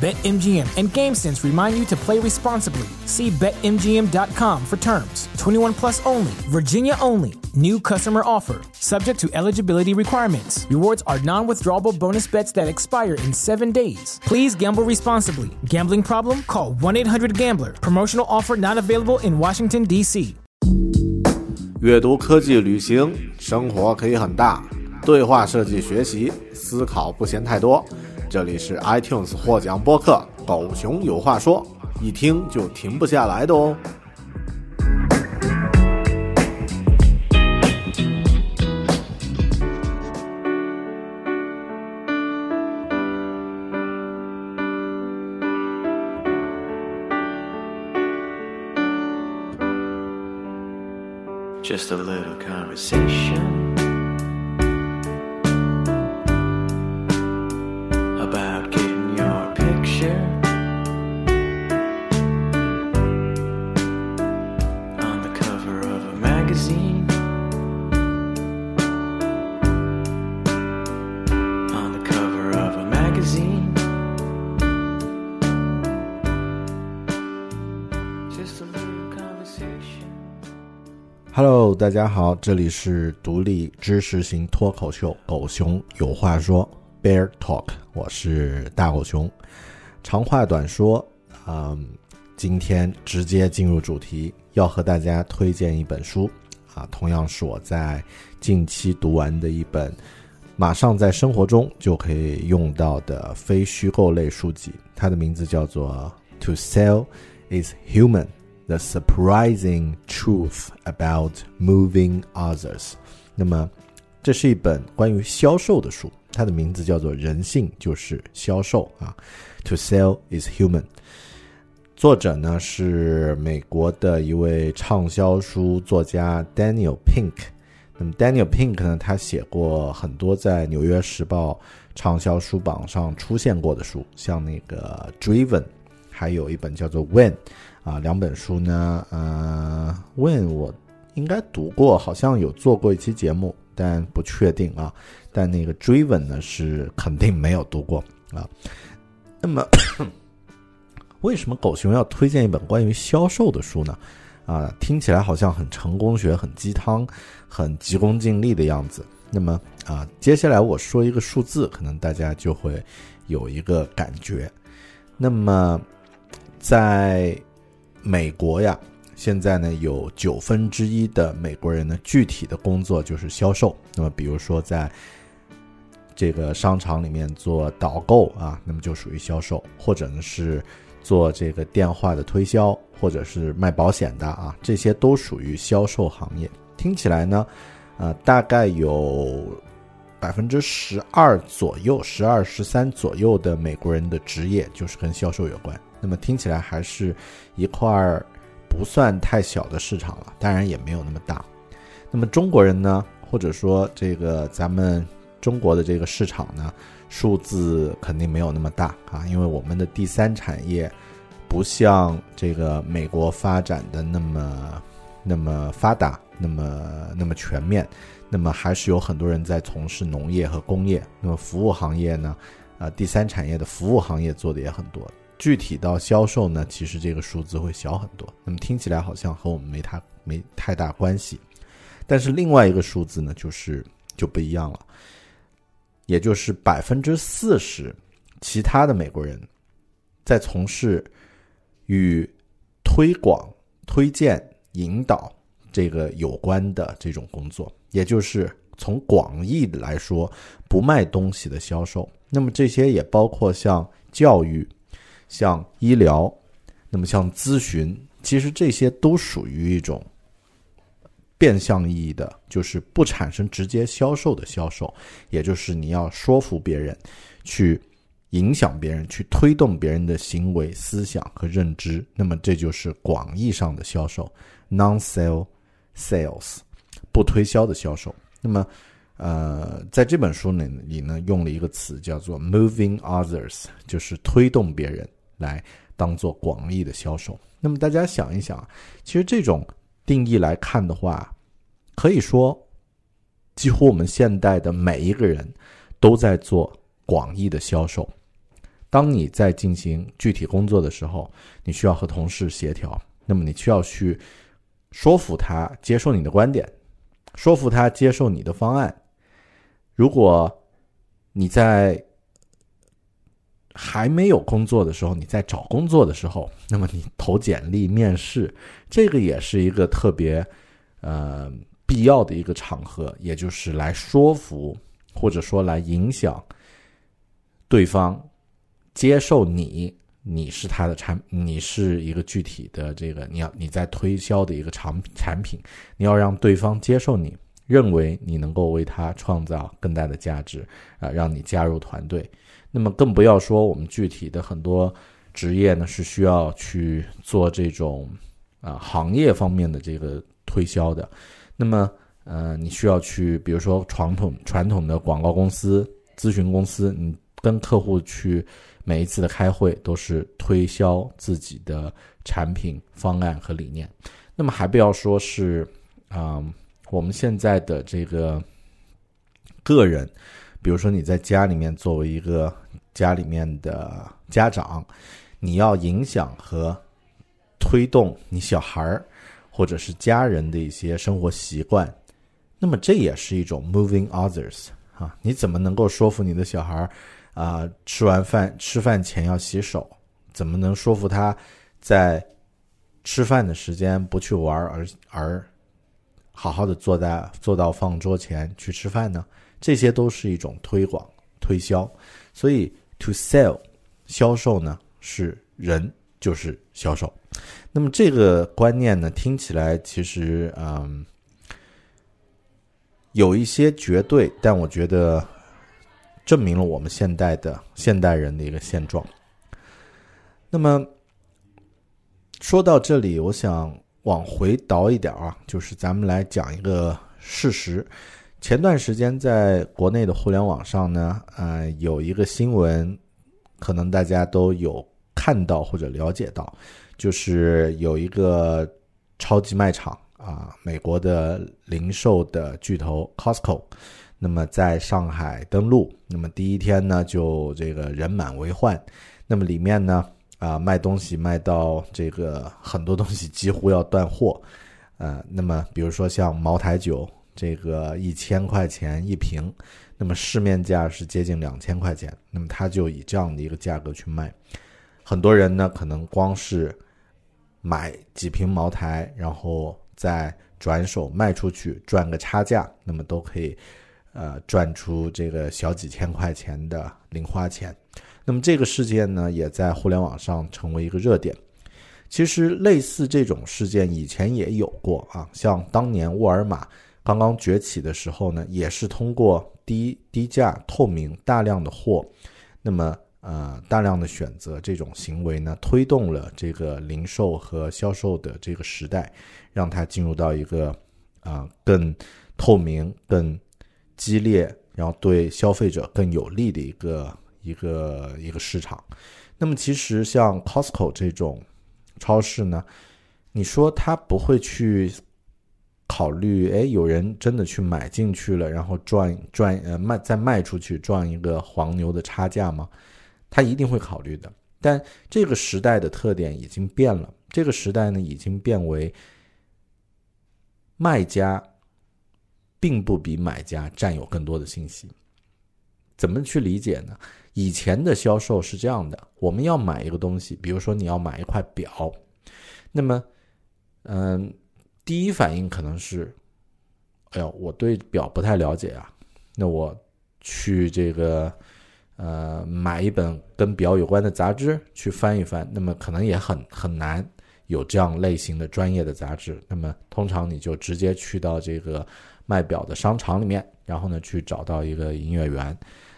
BetMGM and GameSense remind you to play responsibly. See BetMGM.com for terms. 21 plus only, Virginia only. New customer offer, subject to eligibility requirements. Rewards are non withdrawable bonus bets that expire in seven days. Please gamble responsibly. Gambling problem? Call 1 800 Gambler. Promotional offer not available in Washington, D.C. 阅读、科技、旅行，生活可以很大。对话设计、学习、思考不嫌太多。 这里是 iTunes 获奖播客《狗熊有话说》，一听就停不下来的哦。Just a little conversation 大家好，这里是独立知识型脱口秀《狗熊有话说》（Bear Talk），我是大狗熊。长话短说，嗯，今天直接进入主题，要和大家推荐一本书啊，同样是我在近期读完的一本，马上在生活中就可以用到的非虚构类书籍。它的名字叫做《To Sell Is Human》。The surprising truth about moving others。那么，这是一本关于销售的书，它的名字叫做《人性就是销售》啊。To sell is human。作者呢是美国的一位畅销书作家 Daniel Pink。那么 Daniel Pink 呢，他写过很多在《纽约时报》畅销书榜上出现过的书，像那个《Driven》，还有一本叫做《When》。啊，两本书呢，呃，问我应该读过，好像有做过一期节目，但不确定啊。但那个追问呢，是肯定没有读过啊。那么，为什么狗熊要推荐一本关于销售的书呢？啊，听起来好像很成功学、很鸡汤、很急功近利的样子。那么啊，接下来我说一个数字，可能大家就会有一个感觉。那么，在美国呀，现在呢有九分之一的美国人呢，具体的工作就是销售。那么，比如说在这个商场里面做导购啊，那么就属于销售；或者呢是做这个电话的推销，或者是卖保险的啊，这些都属于销售行业。听起来呢，呃，大概有百分之十二左右，十二十三左右的美国人的职业就是跟销售有关。那么听起来还是一块儿不算太小的市场了，当然也没有那么大。那么中国人呢，或者说这个咱们中国的这个市场呢，数字肯定没有那么大啊，因为我们的第三产业不像这个美国发展的那么那么发达，那么那么全面。那么还是有很多人在从事农业和工业。那么服务行业呢，啊，第三产业的服务行业做的也很多。具体到销售呢，其实这个数字会小很多。那么听起来好像和我们没太没太大关系，但是另外一个数字呢，就是就不一样了，也就是百分之四十，其他的美国人在从事与推广、推荐、引导这个有关的这种工作，也就是从广义的来说，不卖东西的销售。那么这些也包括像教育。像医疗，那么像咨询，其实这些都属于一种变相意义的，就是不产生直接销售的销售，也就是你要说服别人，去影响别人，去推动别人的行为、思想和认知。那么这就是广义上的销售 （non-sale sales），不推销的销售。那么，呃，在这本书里里呢，用了一个词叫做 “moving others”，就是推动别人来当做广义的销售。那么大家想一想，其实这种定义来看的话，可以说，几乎我们现代的每一个人都在做广义的销售。当你在进行具体工作的时候，你需要和同事协调，那么你需要去说服他接受你的观点，说服他接受你的方案。如果你在还没有工作的时候，你在找工作的时候，那么你投简历、面试，这个也是一个特别呃必要的一个场合，也就是来说服或者说来影响对方接受你，你是他的产，你是一个具体的这个你要你在推销的一个产产品，你要让对方接受你，认为你能够为他创造更大的价值啊，让你加入团队。那么更不要说我们具体的很多职业呢，是需要去做这种啊行业方面的这个推销的。那么呃，你需要去，比如说传统传统的广告公司、咨询公司，你跟客户去每一次的开会都是推销自己的产品方案和理念。那么还不要说是啊，我们现在的这个个人。比如说你在家里面作为一个家里面的家长，你要影响和推动你小孩儿或者是家人的一些生活习惯，那么这也是一种 moving others 啊。你怎么能够说服你的小孩儿啊？吃完饭吃饭前要洗手，怎么能说服他在吃饭的时间不去玩而而好好的坐在坐到放桌前去吃饭呢？这些都是一种推广、推销，所以 to sell 销售呢是人就是销售。那么这个观念呢，听起来其实嗯有一些绝对，但我觉得证明了我们现代的现代人的一个现状。那么说到这里，我想往回倒一点啊，就是咱们来讲一个事实。前段时间，在国内的互联网上呢，呃，有一个新闻，可能大家都有看到或者了解到，就是有一个超级卖场啊，美国的零售的巨头 Costco，那么在上海登陆，那么第一天呢，就这个人满为患，那么里面呢，啊，卖东西卖到这个很多东西几乎要断货，呃，那么比如说像茅台酒。这个一千块钱一瓶，那么市面价是接近两千块钱，那么他就以这样的一个价格去卖，很多人呢可能光是买几瓶茅台，然后再转手卖出去赚个差价，那么都可以呃赚出这个小几千块钱的零花钱。那么这个事件呢，也在互联网上成为一个热点。其实类似这种事件以前也有过啊，像当年沃尔玛。刚刚崛起的时候呢，也是通过低低价、透明、大量的货，那么呃大量的选择这种行为呢，推动了这个零售和销售的这个时代，让它进入到一个啊更透明、更激烈，然后对消费者更有利的一个一个一个市场。那么其实像 Costco 这种超市呢，你说它不会去。考虑，哎，有人真的去买进去了，然后赚赚呃卖再卖出去赚一个黄牛的差价吗？他一定会考虑的。但这个时代的特点已经变了，这个时代呢已经变为卖家并不比买家占有更多的信息。怎么去理解呢？以前的销售是这样的：我们要买一个东西，比如说你要买一块表，那么，嗯。第一反应可能是，哎呦，我对表不太了解啊，那我去这个呃买一本跟表有关的杂志去翻一翻，那么可能也很很难，有这样类型的专业的杂志，那么通常你就直接去到这个卖表的商场里面，然后呢去找到一个营业员，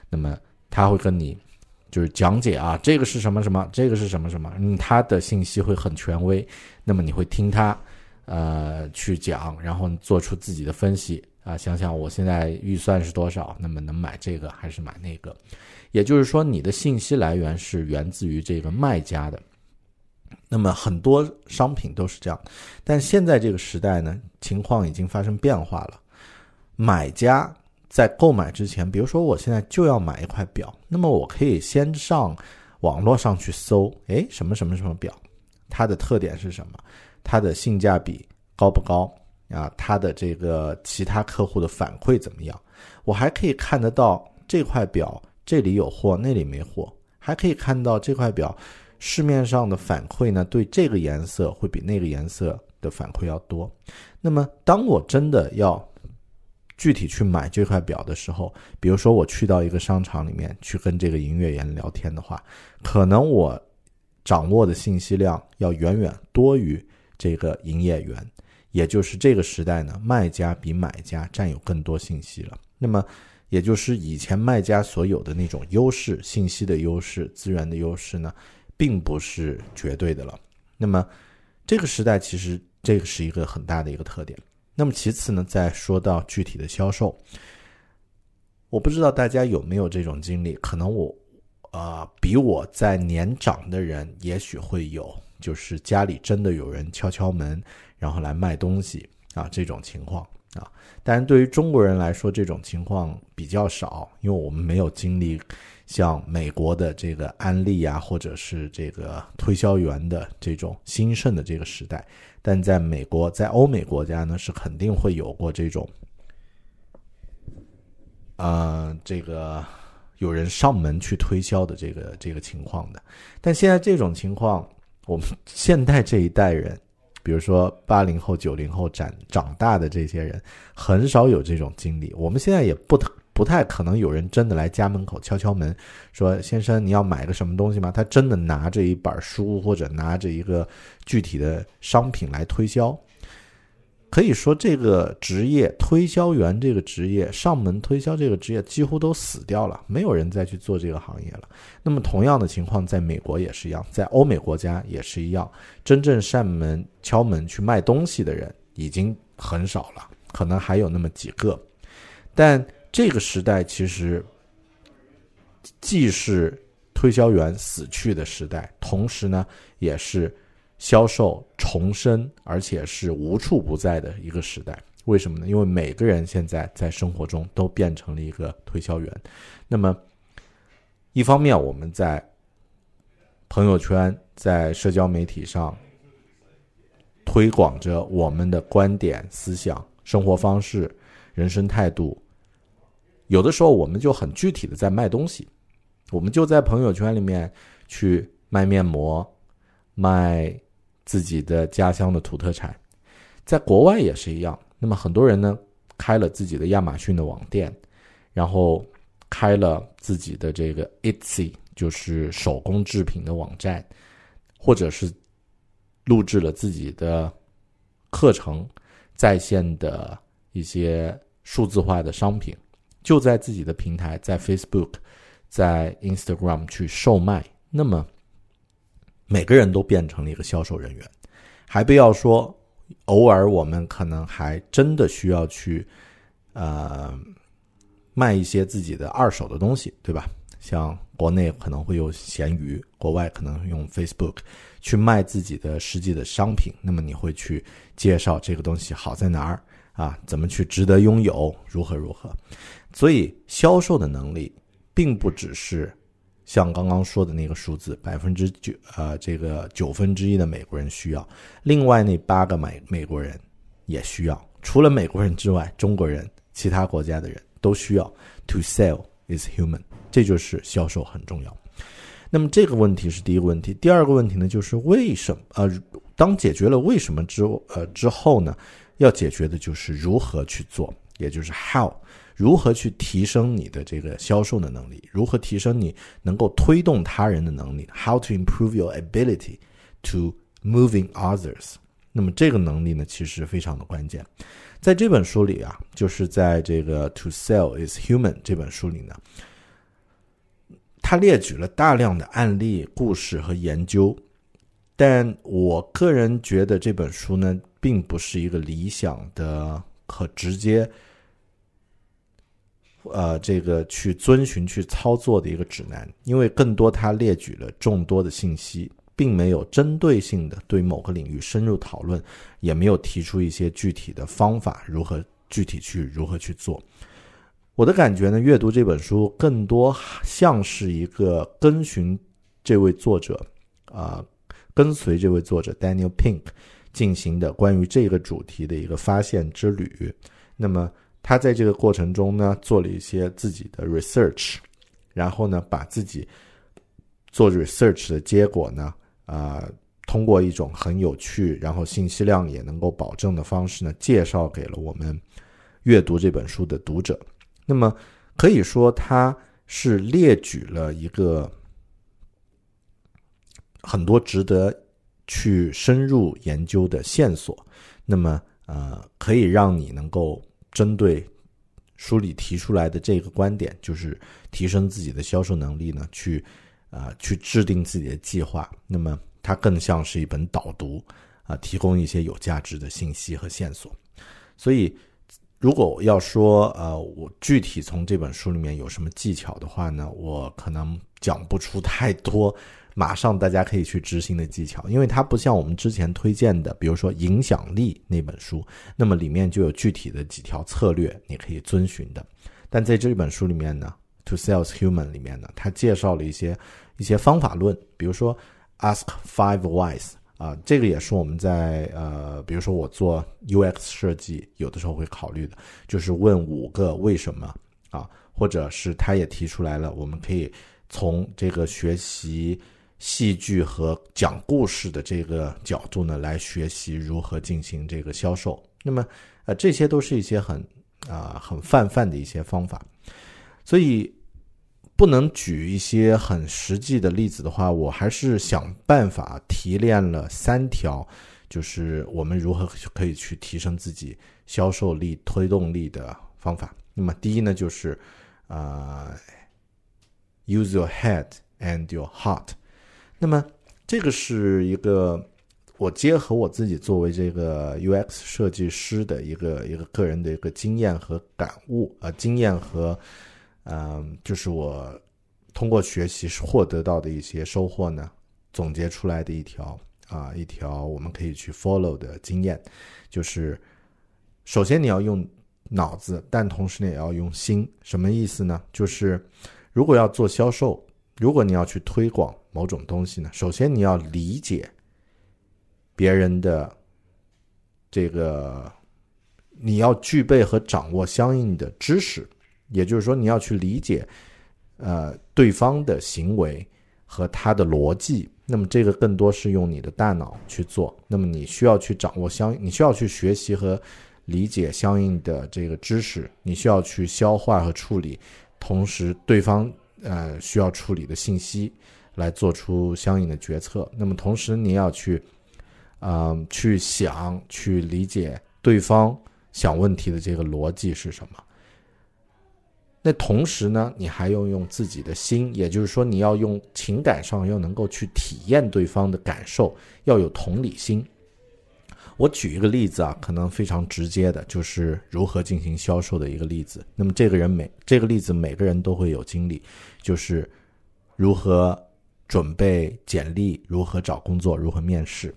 那么他会跟你就是讲解啊，这个是什么什么，这个是什么什么，嗯，他的信息会很权威，那么你会听他呃去讲，然后做出自己的分析啊，想想我现在预算是多少，那么能买这个还是买那个，也就是说你的信息来源是源自于这个卖家的。那么很多商品都是这样，但现在这个时代呢，情况已经发生变化了。买家在购买之前，比如说我现在就要买一块表，那么我可以先上网络上去搜，哎，什么什么什么表，它的特点是什么？它的性价比高不高啊？它的这个其他客户的反馈怎么样？我还可以看得到这块表这里有货，那里没货，还可以看到这块表。市面上的反馈呢，对这个颜色会比那个颜色的反馈要多。那么，当我真的要具体去买这块表的时候，比如说我去到一个商场里面去跟这个营业员聊天的话，可能我掌握的信息量要远远多于这个营业员。也就是这个时代呢，卖家比买家占有更多信息了。那么，也就是以前卖家所有的那种优势、信息的优势、资源的优势呢？并不是绝对的了。那么，这个时代其实这个是一个很大的一个特点。那么其次呢，再说到具体的销售，我不知道大家有没有这种经历？可能我，呃，比我在年长的人也许会有，就是家里真的有人敲敲门，然后来卖东西啊这种情况啊。但是对于中国人来说，这种情况比较少，因为我们没有经历。像美国的这个安利啊，或者是这个推销员的这种兴盛的这个时代，但在美国，在欧美国家呢，是肯定会有过这种，呃，这个有人上门去推销的这个这个情况的。但现在这种情况，我们现代这一代人，比如说八零后、九零后长长大的这些人，很少有这种经历。我们现在也不不太可能有人真的来家门口敲敲门，说：“先生，你要买个什么东西吗？”他真的拿着一本书或者拿着一个具体的商品来推销。可以说，这个职业推销员这个职业，上门推销这个职业几乎都死掉了，没有人再去做这个行业了。那么，同样的情况在美国也是一样，在欧美国家也是一样，真正上门敲门去卖东西的人已经很少了，可能还有那么几个，但。这个时代其实既是推销员死去的时代，同时呢，也是销售重生，而且是无处不在的一个时代。为什么呢？因为每个人现在在生活中都变成了一个推销员。那么，一方面我们在朋友圈、在社交媒体上推广着我们的观点、思想、生活方式、人生态度。有的时候我们就很具体的在卖东西，我们就在朋友圈里面去卖面膜，卖自己的家乡的土特产，在国外也是一样。那么很多人呢开了自己的亚马逊的网店，然后开了自己的这个 Etsy，就是手工制品的网站，或者是录制了自己的课程，在线的一些数字化的商品。就在自己的平台，在 Facebook，在 Instagram 去售卖，那么每个人都变成了一个销售人员，还不要说，偶尔我们可能还真的需要去，呃，卖一些自己的二手的东西，对吧？像国内可能会有闲鱼，国外可能用 Facebook 去卖自己的实际的商品，那么你会去介绍这个东西好在哪儿啊？怎么去值得拥有？如何如何？所以，销售的能力并不只是像刚刚说的那个数字，百分之九，呃，这个九分之一的美国人需要，另外那八个美美国人也需要。除了美国人之外，中国人、其他国家的人都需要。To sell is human，这就是销售很重要。那么这个问题是第一个问题，第二个问题呢，就是为什么？呃，当解决了为什么之呃之后呢，要解决的就是如何去做，也就是 how。如何去提升你的这个销售的能力？如何提升你能够推动他人的能力？How to improve your ability to moving others。那么这个能力呢，其实非常的关键。在这本书里啊，就是在这个《To Sell Is Human》这本书里呢，他列举了大量的案例、故事和研究。但我个人觉得这本书呢，并不是一个理想的、可直接，呃，这个去遵循、去操作的一个指南，因为更多它列举了众多的信息，并没有针对性的对某个领域深入讨论，也没有提出一些具体的方法，如何具体去如何去做。我的感觉呢，阅读这本书更多像是一个跟循这位作者，啊。跟随这位作者 Daniel Pink 进行的关于这个主题的一个发现之旅。那么他在这个过程中呢，做了一些自己的 research，然后呢，把自己做 research 的结果呢，啊，通过一种很有趣，然后信息量也能够保证的方式呢，介绍给了我们阅读这本书的读者。那么可以说，他是列举了一个。很多值得去深入研究的线索，那么呃，可以让你能够针对书里提出来的这个观点，就是提升自己的销售能力呢，去啊去制定自己的计划。那么它更像是一本导读啊，提供一些有价值的信息和线索。所以，如果要说呃，我具体从这本书里面有什么技巧的话呢，我可能讲不出太多。马上大家可以去执行的技巧，因为它不像我们之前推荐的，比如说《影响力》那本书，那么里面就有具体的几条策略你可以遵循的。但在这本书里面呢，《To Sales Human》里面呢，它介绍了一些一些方法论，比如说 Ask Five Whys 啊，这个也是我们在呃，比如说我做 UX 设计，有的时候会考虑的，就是问五个为什么啊，或者是他也提出来了，我们可以从这个学习。戏剧和讲故事的这个角度呢，来学习如何进行这个销售。那么，呃，这些都是一些很啊很泛泛的一些方法，所以不能举一些很实际的例子的话，我还是想办法提炼了三条，就是我们如何可以去提升自己销售力、推动力的方法。那么，第一呢，就是啊，use your head and your heart。那么，这个是一个我结合我自己作为这个 UX 设计师的一个一个个人的一个经验和感悟啊，经验和嗯，就是我通过学习获得到的一些收获呢，总结出来的一条啊，一条我们可以去 follow 的经验，就是首先你要用脑子，但同时呢也要用心。什么意思呢？就是如果要做销售，如果你要去推广。某种东西呢？首先你要理解别人的这个，你要具备和掌握相应的知识，也就是说，你要去理解呃对方的行为和他的逻辑。那么这个更多是用你的大脑去做。那么你需要去掌握相，你需要去学习和理解相应的这个知识，你需要去消化和处理，同时对方呃需要处理的信息。来做出相应的决策。那么同时，你要去，嗯，去想、去理解对方想问题的这个逻辑是什么。那同时呢，你还要用自己的心，也就是说，你要用情感上要能够去体验对方的感受，要有同理心。我举一个例子啊，可能非常直接的，就是如何进行销售的一个例子。那么这个人每这个例子每个人都会有经历，就是如何。准备简历，如何找工作，如何面试？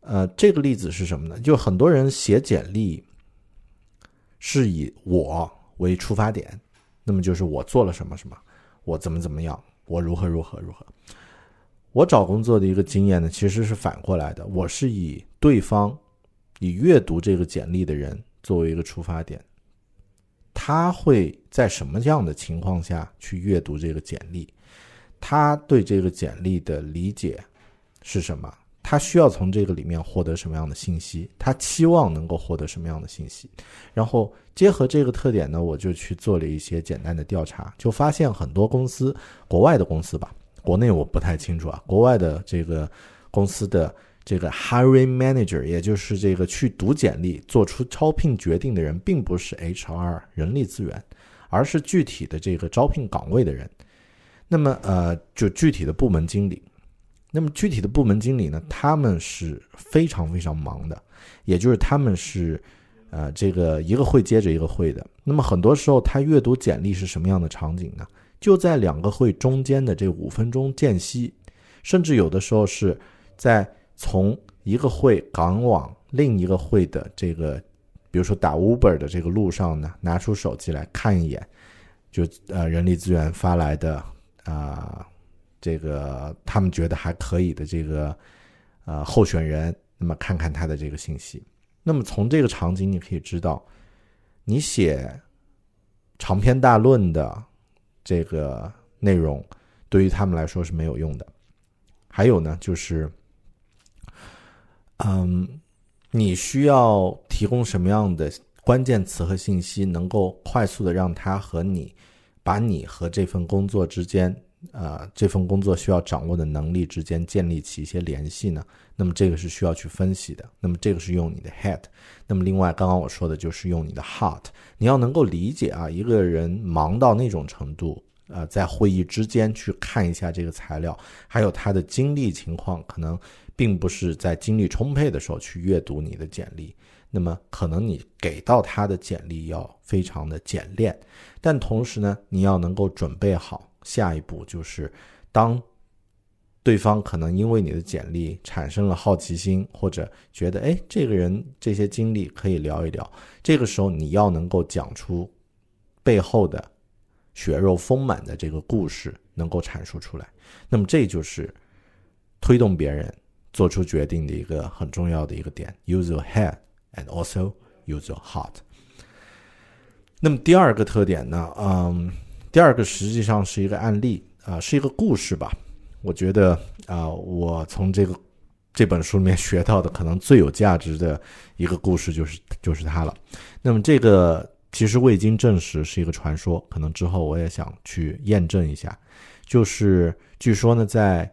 呃，这个例子是什么呢？就很多人写简历是以我为出发点，那么就是我做了什么什么，我怎么怎么样，我如何如何如何。我找工作的一个经验呢，其实是反过来的，我是以对方以阅读这个简历的人作为一个出发点，他会在什么样的情况下去阅读这个简历？他对这个简历的理解是什么？他需要从这个里面获得什么样的信息？他期望能够获得什么样的信息？然后结合这个特点呢，我就去做了一些简单的调查，就发现很多公司，国外的公司吧，国内我不太清楚啊。国外的这个公司的这个 hiring manager，也就是这个去读简历、做出招聘决定的人，并不是 HR 人力资源，而是具体的这个招聘岗位的人。那么，呃，就具体的部门经理。那么具体的部门经理呢，他们是非常非常忙的，也就是他们是，呃，这个一个会接着一个会的。那么很多时候，他阅读简历是什么样的场景呢？就在两个会中间的这五分钟间隙，甚至有的时候是在从一个会赶往另一个会的这个，比如说打 Uber 的这个路上呢，拿出手机来看一眼，就呃人力资源发来的啊。这个他们觉得还可以的这个呃候选人，那么看看他的这个信息。那么从这个场景你可以知道，你写长篇大论的这个内容对于他们来说是没有用的。还有呢，就是嗯，你需要提供什么样的关键词和信息，能够快速的让他和你把你和这份工作之间。呃，这份工作需要掌握的能力之间建立起一些联系呢？那么这个是需要去分析的。那么这个是用你的 head。那么另外，刚刚我说的就是用你的 heart。你要能够理解啊，一个人忙到那种程度，呃，在会议之间去看一下这个材料，还有他的精力情况，可能并不是在精力充沛的时候去阅读你的简历。那么可能你给到他的简历要非常的简练，但同时呢，你要能够准备好。下一步就是，当对方可能因为你的简历产生了好奇心，或者觉得哎，这个人这些经历可以聊一聊，这个时候你要能够讲出背后的血肉丰满的这个故事，能够阐述出来。那么这就是推动别人做出决定的一个很重要的一个点。Use your head and also use your heart。那么第二个特点呢，嗯。第二个实际上是一个案例啊，是一个故事吧。我觉得啊，我从这个这本书里面学到的可能最有价值的一个故事就是就是它了。那么这个其实未经证实是一个传说，可能之后我也想去验证一下。就是据说呢，在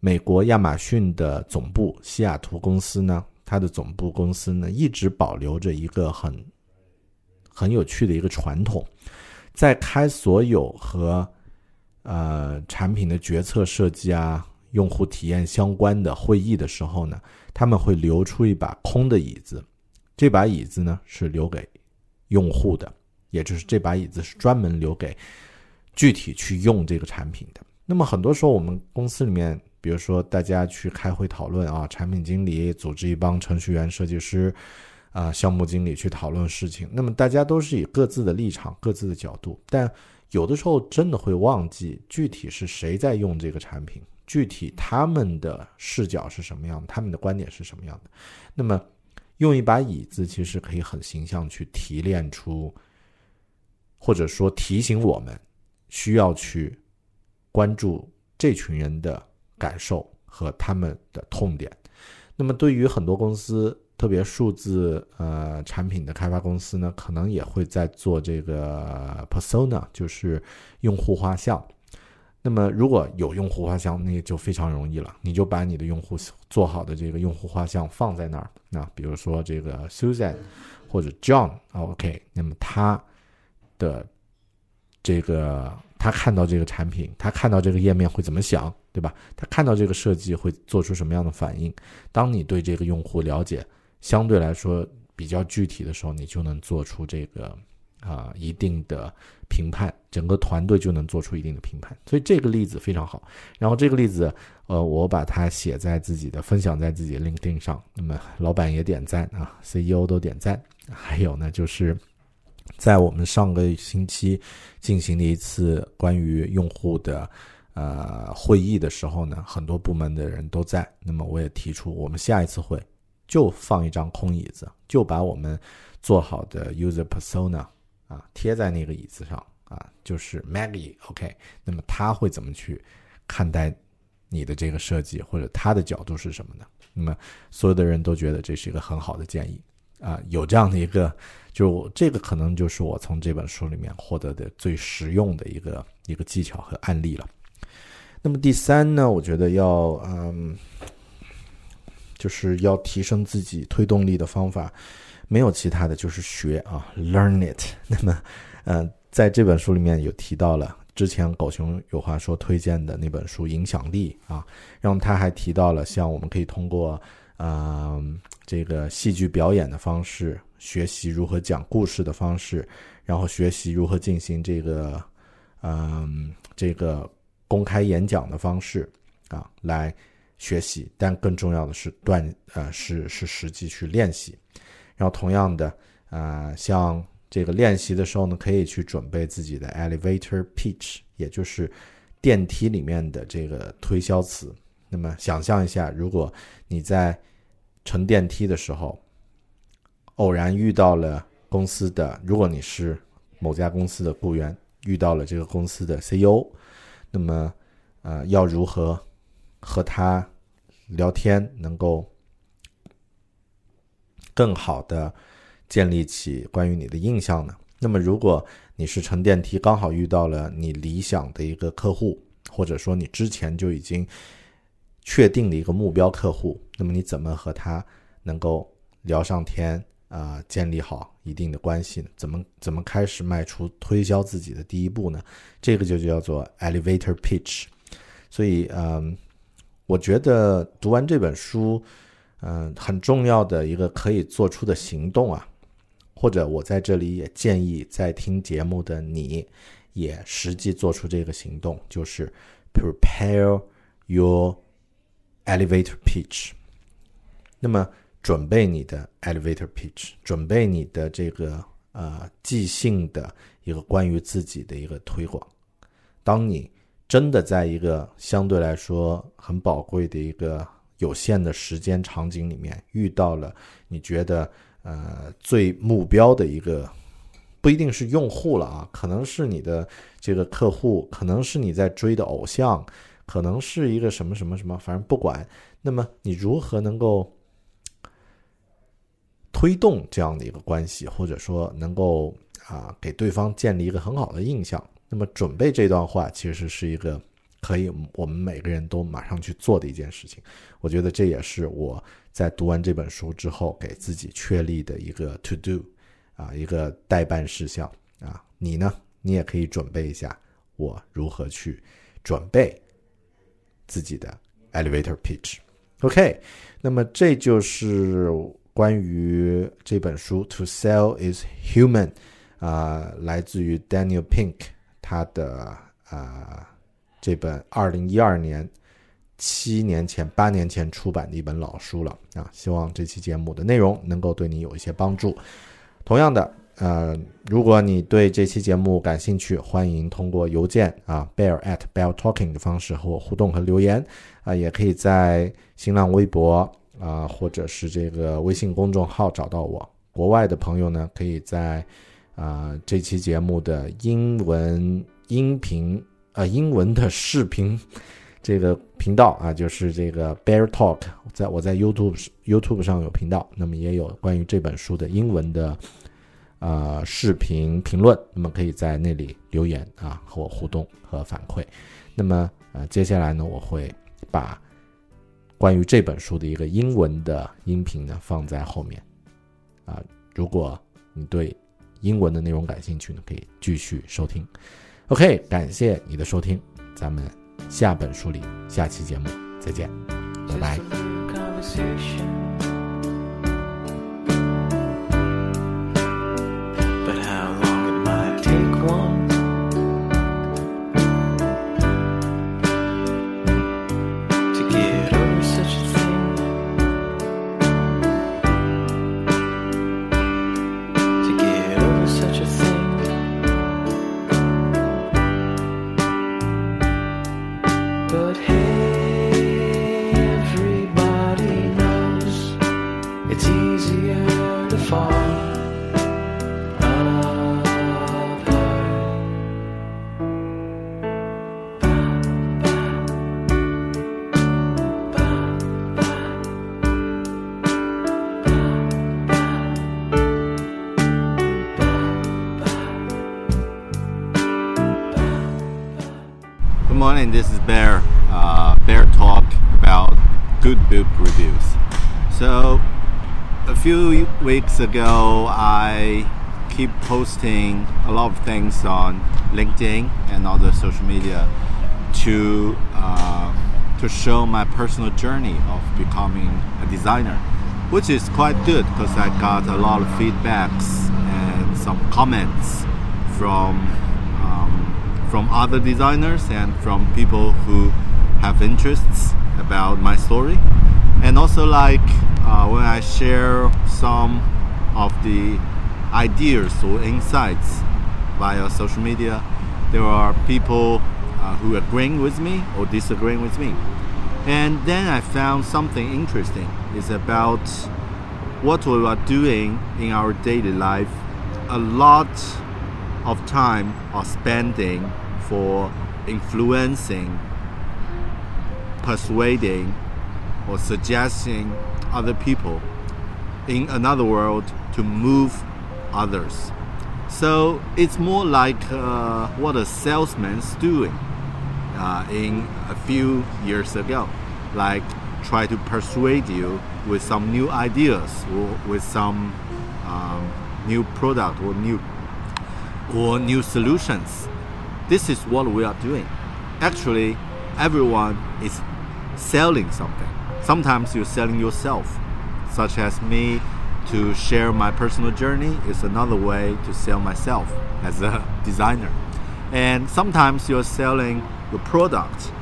美国亚马逊的总部西雅图公司呢，它的总部公司呢一直保留着一个很很有趣的一个传统。在开所有和呃产品的决策设计啊、用户体验相关的会议的时候呢，他们会留出一把空的椅子。这把椅子呢是留给用户的，也就是这把椅子是专门留给具体去用这个产品的。那么很多时候，我们公司里面，比如说大家去开会讨论啊，产品经理组织一帮程序员、设计师。啊，项目经理去讨论事情，那么大家都是以各自的立场、各自的角度，但有的时候真的会忘记具体是谁在用这个产品，具体他们的视角是什么样，他们的观点是什么样的。那么，用一把椅子其实可以很形象去提炼出，或者说提醒我们需要去关注这群人的感受和他们的痛点。那么，对于很多公司。特别数字呃产品的开发公司呢，可能也会在做这个 persona，就是用户画像。那么如果有用户画像，那就非常容易了，你就把你的用户做好的这个用户画像放在那儿。那比如说这个 Susan 或者 John，OK，那么他的这个他看到这个产品，他看到这个页面会怎么想，对吧？他看到这个设计会做出什么样的反应？当你对这个用户了解。相对来说比较具体的时候，你就能做出这个啊一定的评判，整个团队就能做出一定的评判。所以这个例子非常好。然后这个例子，呃，我把它写在自己的分享在自己的 LinkedIn 上，那么老板也点赞啊，CEO 都点赞。还有呢，就是在我们上个星期进行的一次关于用户的呃会议的时候呢，很多部门的人都在。那么我也提出，我们下一次会。就放一张空椅子，就把我们做好的 user persona 啊贴在那个椅子上啊，就是 Maggie，OK，那么他会怎么去看待你的这个设计，或者他的角度是什么呢？那么所有的人都觉得这是一个很好的建议啊，有这样的一个，就这个可能就是我从这本书里面获得的最实用的一个一个技巧和案例了。那么第三呢，我觉得要嗯。就是要提升自己推动力的方法，没有其他的，就是学啊，learn it。那么，嗯、在这本书里面有提到了之前狗熊有话说推荐的那本书《影响力》啊，然后他还提到了像我们可以通过呃这个戏剧表演的方式学习如何讲故事的方式，然后学习如何进行这个嗯、这个公开演讲的方式啊来学习，但更重要的是锻呃是是实际去练习，然后同样的啊、像这个练习的时候呢，可以去准备自己的 elevator pitch，也就是电梯里面的这个推销词。那么想象一下，如果你在乘电梯的时候，偶然遇到了公司的，如果你是某家公司的雇员，遇到了这个公司的 CEO，那么呃，要如何和他聊天，能够更好的建立起关于你的印象呢？那么，如果你是乘电梯刚好遇到了你理想的一个客户，或者说你之前就已经确定的一个目标客户，那么你怎么和他能够聊上天啊、建立好一定的关系？怎么怎么开始迈出推销自己的第一步呢？这个就叫做 elevator pitch。所以，嗯，我觉得读完这本书，嗯，很重要的一个可以做出的行动啊，或者我在这里也建议在听节目的你，也实际做出这个行动，就是 prepare your elevator pitch。那么，准备你的 elevator pitch，准备你的这个呃即兴的一个关于自己的一个推广。当你真的在一个相对来说很宝贵的一个有限的时间场景里面遇到了你觉得呃最目标的一个，不一定是用户了啊，可能是你的这个客户，可能是你在追的偶像，可能是一个什么什么什么，反正不管。那么你如何能够推动这样的一个关系，或者说能够啊给对方建立一个很好的印象？那么准备这段话其实是一个可以我们每个人都马上去做的一件事情。我觉得这也是我在读完这本书之后给自己确立的一个 to do 啊，一个代办事项啊。你呢？你也可以准备一下，我如何去准备自己的 elevator pitch。OK，那么这就是关于这本书《To Sell Is Human》啊、来自于 Daniel Pink 他的啊、这本二零一二年七年前八年前出版的一本老书了啊。希望这期节目的内容能够对你有一些帮助。同样的，呃，如果你对这期节目感兴趣，欢迎通过邮件啊 bear at bear talking 的方式和我互动和留言啊，也可以在新浪微博啊或者是这个微信公众号找到我。国外的朋友呢，可以在啊这期节目的英文音频啊英文的视频这个频道啊，就是这个 Bear Talk，在我在 YouTube YouTube 上有频道，那么也有关于这本书的英文的呃视频评论，那么可以在那里留言啊和我互动和反馈。那么呃接下来呢，我会把关于这本书的一个英文的音频呢放在后面。啊、如果你对英文的内容感兴趣呢，可以继续收听。OK，感谢你的收听，咱们下本书里下期节目再见，拜拜。Morning, this is Bear. Uh, Bear talk about good book reviews. So, a few weeks ago, I keep posting a lot of things on LinkedIn and other social media to uh, to show my personal journey of becoming a designer, which is quite good because I got a lot of feedbacks and some comments from from other designers and from people who have interests about my story, and also like uh, when I share some of the ideas or insights via social media, there are people uh, who agreeing with me or disagreeing with me. And then I found something interesting. It's about what we are doing in our daily life. A lot of time are spending for influencing, persuading, or suggesting other people in another world to move others. So it's more like uh, what a salesman's doing uh, in a few years ago, like try to persuade you with some new ideas or with some um, new product or new or new solutions. This is what we are doing. Actually, everyone is selling something. Sometimes you're selling yourself, such as me to share my personal journey is another way to sell myself as a designer. And sometimes you're selling your product,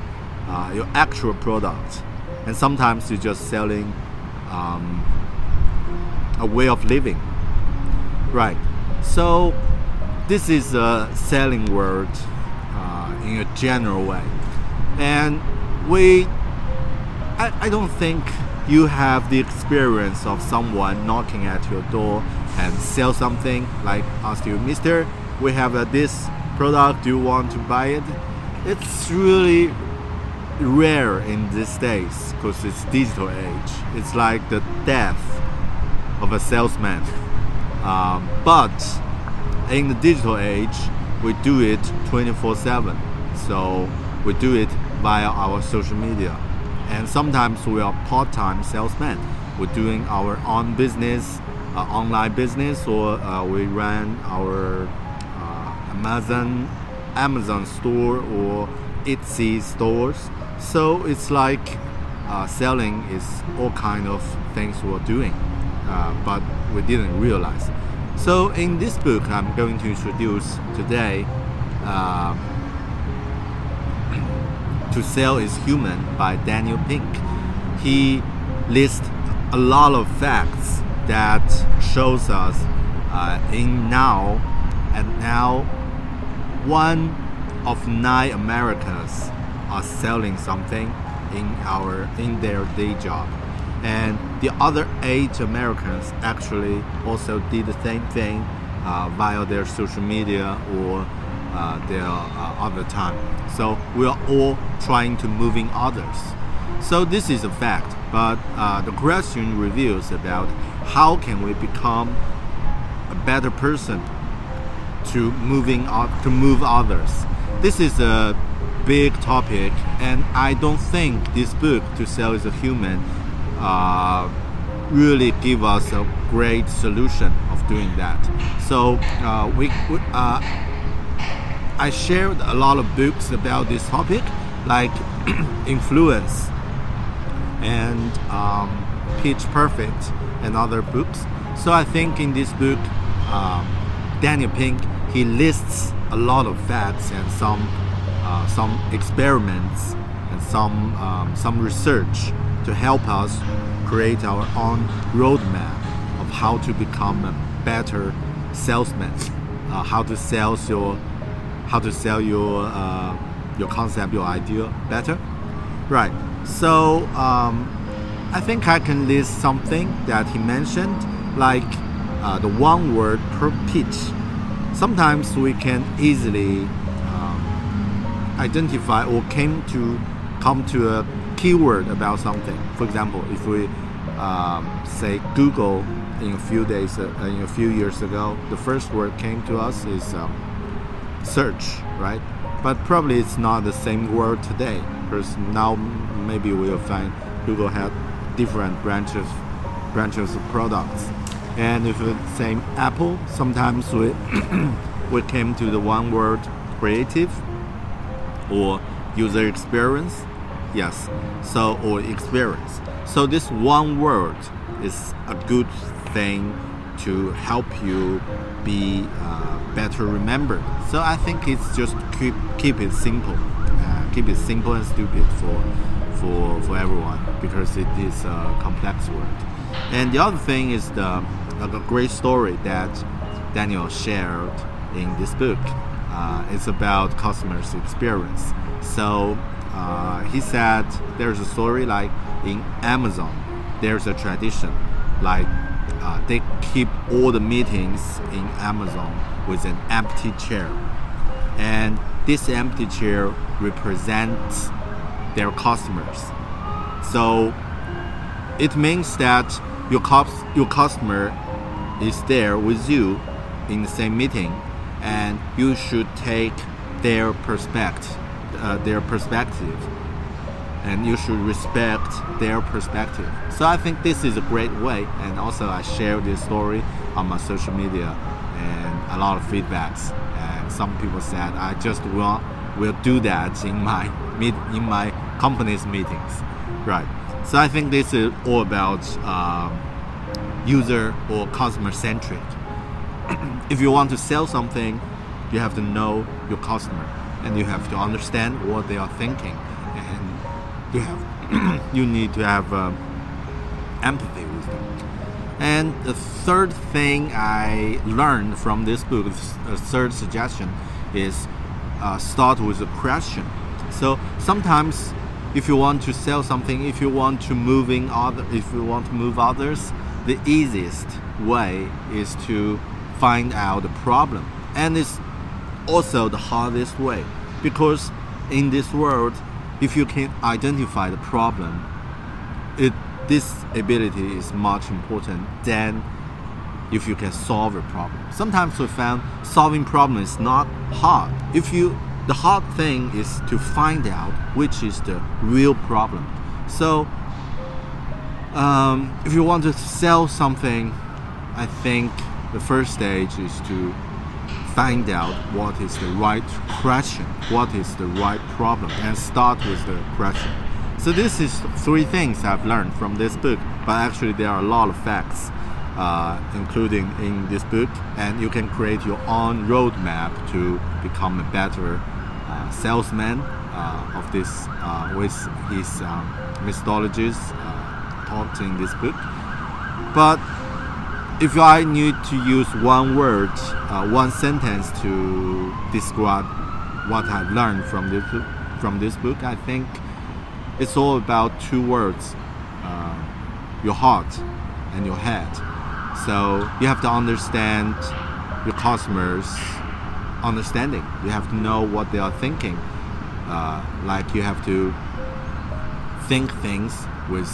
uh, your actual product, and sometimes you're just selling um, a way of living. Right. So this is a selling word uh, in a general way, and we. I, I don't think you have the experience of someone knocking at your door and sell something like ask you mister we have uh, this product do you want to buy it? It's really rare in these days because it's digital age. It's like the death of a salesman. Um, but in the digital age we do it 24 7 so we do it via our social media and sometimes we are part-time salesmen. We're doing our own business, uh, online business, or uh, we run our uh, Amazon Amazon store or Etsy stores. So it's like uh, selling is all kind of things we're doing, uh, but we didn't realize. So in this book, I'm going to introduce today. Uh, to Sell is Human by Daniel Pink. He lists a lot of facts that shows us uh, in now and now one of nine Americans are selling something in our in their day job and the other eight Americans actually also did the same thing uh, via their social media or uh, their uh, other time. So we are all trying to moving others. So this is a fact, but uh, the question reveals about how can we become a better person to moving o- to move others. This is a big topic, and I don't think this book to sell is a human uh, really give us a great solution of doing that. So uh, we, uh, I shared a lot of books about this topic, like Influence and um, Pitch Perfect and other books. So I think in this book, um, Daniel Pink he lists a lot of facts and some uh, some experiments and some um, some research to help us create our own roadmap of how to become a better salesman, uh, how to sell your how to sell your uh, your concept, your idea better. Right. So um, I think I can list something that he mentioned, like uh, the one word per pitch. Sometimes we can easily um, identify or came to come to a keyword about something. For example, if we um, say Google in a few days, uh, in a few years ago, the first word came to us is um, search, right? But probably it's not the same word today because now maybe we'll find Google had different branches branches of products. And if we say Apple, sometimes we we came to the one word creative or user experience. Yes, so or experience. So this one word is a good thing to help you be uh, better remembered. So I think it's just keep keep it simple, uh, keep it simple and stupid for for for everyone because it is a complex word. And the other thing is the the great story that Daniel shared in this book. Uh, it's about customers' experience. So uh, he said there's a story like in Amazon, there's a tradition like uh, they keep all the meetings in Amazon with an empty chair, and this empty chair represents their customers. So it means that your your customer is there with you in the same meeting, and you should take their perspective, uh, their perspective, and you should respect their perspective. So I think this is a great way, and also I share this story on my social media, and a lot of feedbacks. And some people said I just will will do that in my meet in my company's meetings, right? So I think this is all about um, user or customer centric. if you want to sell something, you have to know your customer and you have to understand what they are thinking, and you have you need to have um, empathy with them. And the third thing I learned from this book, the third suggestion, is uh, start with a question. So sometimes, if you want to sell something, if you want to moving other, if you want to move others, the easiest way is to find out the problem, and it's also the hardest way because in this world, if you can identify the problem, it this ability is much important than if you can solve a problem. Sometimes we found solving problem is not hard. If you the hard thing is to find out which is the real problem. So um, if you want to sell something, I think the first stage is to find out what is the right question, what is the right problem, and start with the question. So this is three things I've learned from this book, but actually there are a lot of facts, uh, including in this book, and you can create your own roadmap to become a better uh, salesman uh, of this uh, with his um, methodologies uh, taught in this book. But if I need to use one word, uh, one sentence to describe what I've learned from this from this book, I think it's all about two words: uh, your heart and your head. So you have to understand your customers' understanding. You have to know what they are thinking. Uh, like you have to think things with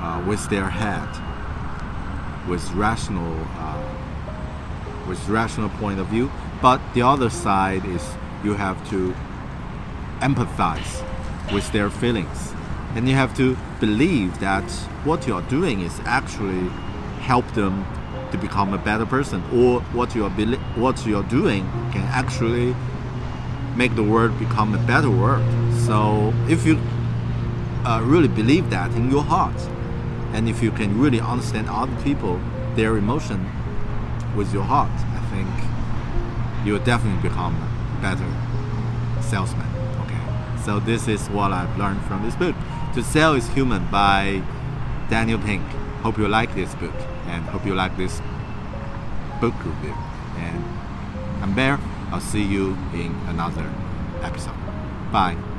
uh, with their head with rational uh, with rational point of view but the other side is you have to empathize with their feelings. And you have to believe that what you are doing is actually help them to become a better person or what you are what you are doing can actually make the world become a better world. So if you uh, really believe that in your heart and if you can really understand other people, their emotion with your heart, I think you will definitely become a better salesman. Okay. So this is what I've learned from this book. To Sell is Human by Daniel Pink. Hope you like this book and hope you like this book review. And I'm Bear. I'll see you in another episode. Bye.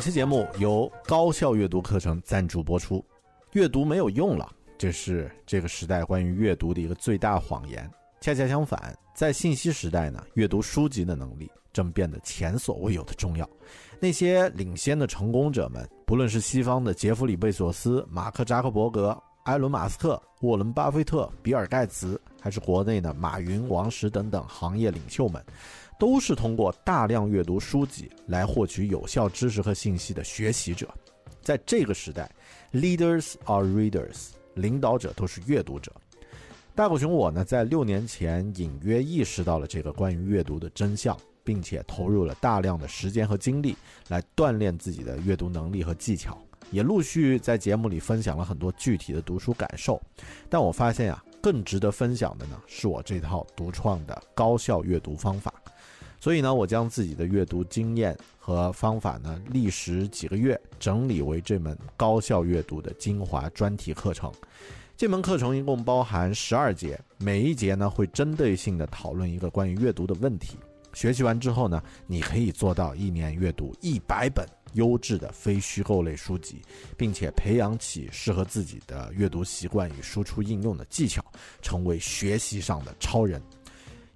本期节目由高效阅读课程赞助播出。阅读没有用了，这是这个时代关于阅读的一个最大谎言。恰恰相反，在信息时代呢，阅读书籍的能力正变得前所未有的重要。那些领先的成功者们，不论是西方的杰弗里·贝索斯、马克·扎克伯格、埃伦·马斯克、沃伦·巴菲特、比尔·盖茨，还是国内的马云、王石等等行业领袖们。都是通过大量阅读书籍来获取有效知识和信息的学习者。在这个时代，leaders are readers，领导者都是阅读者。大狗熊我呢，在六年前隐约意识到了这个关于阅读的真相，并且投入了大量的时间和精力来锻炼自己的阅读能力和技巧，也陆续在节目里分享了很多具体的读书感受。但我发现呀、更值得分享的呢，是我这套独创的高效阅读方法。所以呢，我将自己的阅读经验和方法呢，历时几个月整理为这门高效阅读的精华专题课程。这门课程一共包含十二节，每一节呢会针对性的讨论一个关于阅读的问题。学习完之后呢，你可以做到一年阅读一百本优质的非虚构类书籍，并且培养起适合自己的阅读习惯与输出应用的技巧，成为学习上的超人。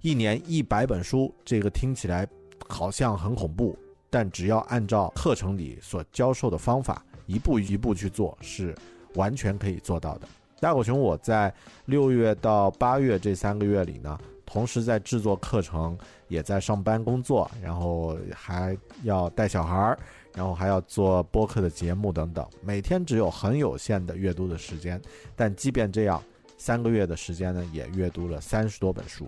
一年一百本书，这个听起来好像很恐怖，但只要按照课程里所教授的方法，一步一步去做，是完全可以做到的。大狗熊我在六月到八月这三个月里呢，同时在制作课程，也在上班工作，然后还要带小孩儿，然后还要做播客的节目等等，每天只有很有限的阅读的时间，但即便这样，三个月的时间呢，也阅读了三十多本书。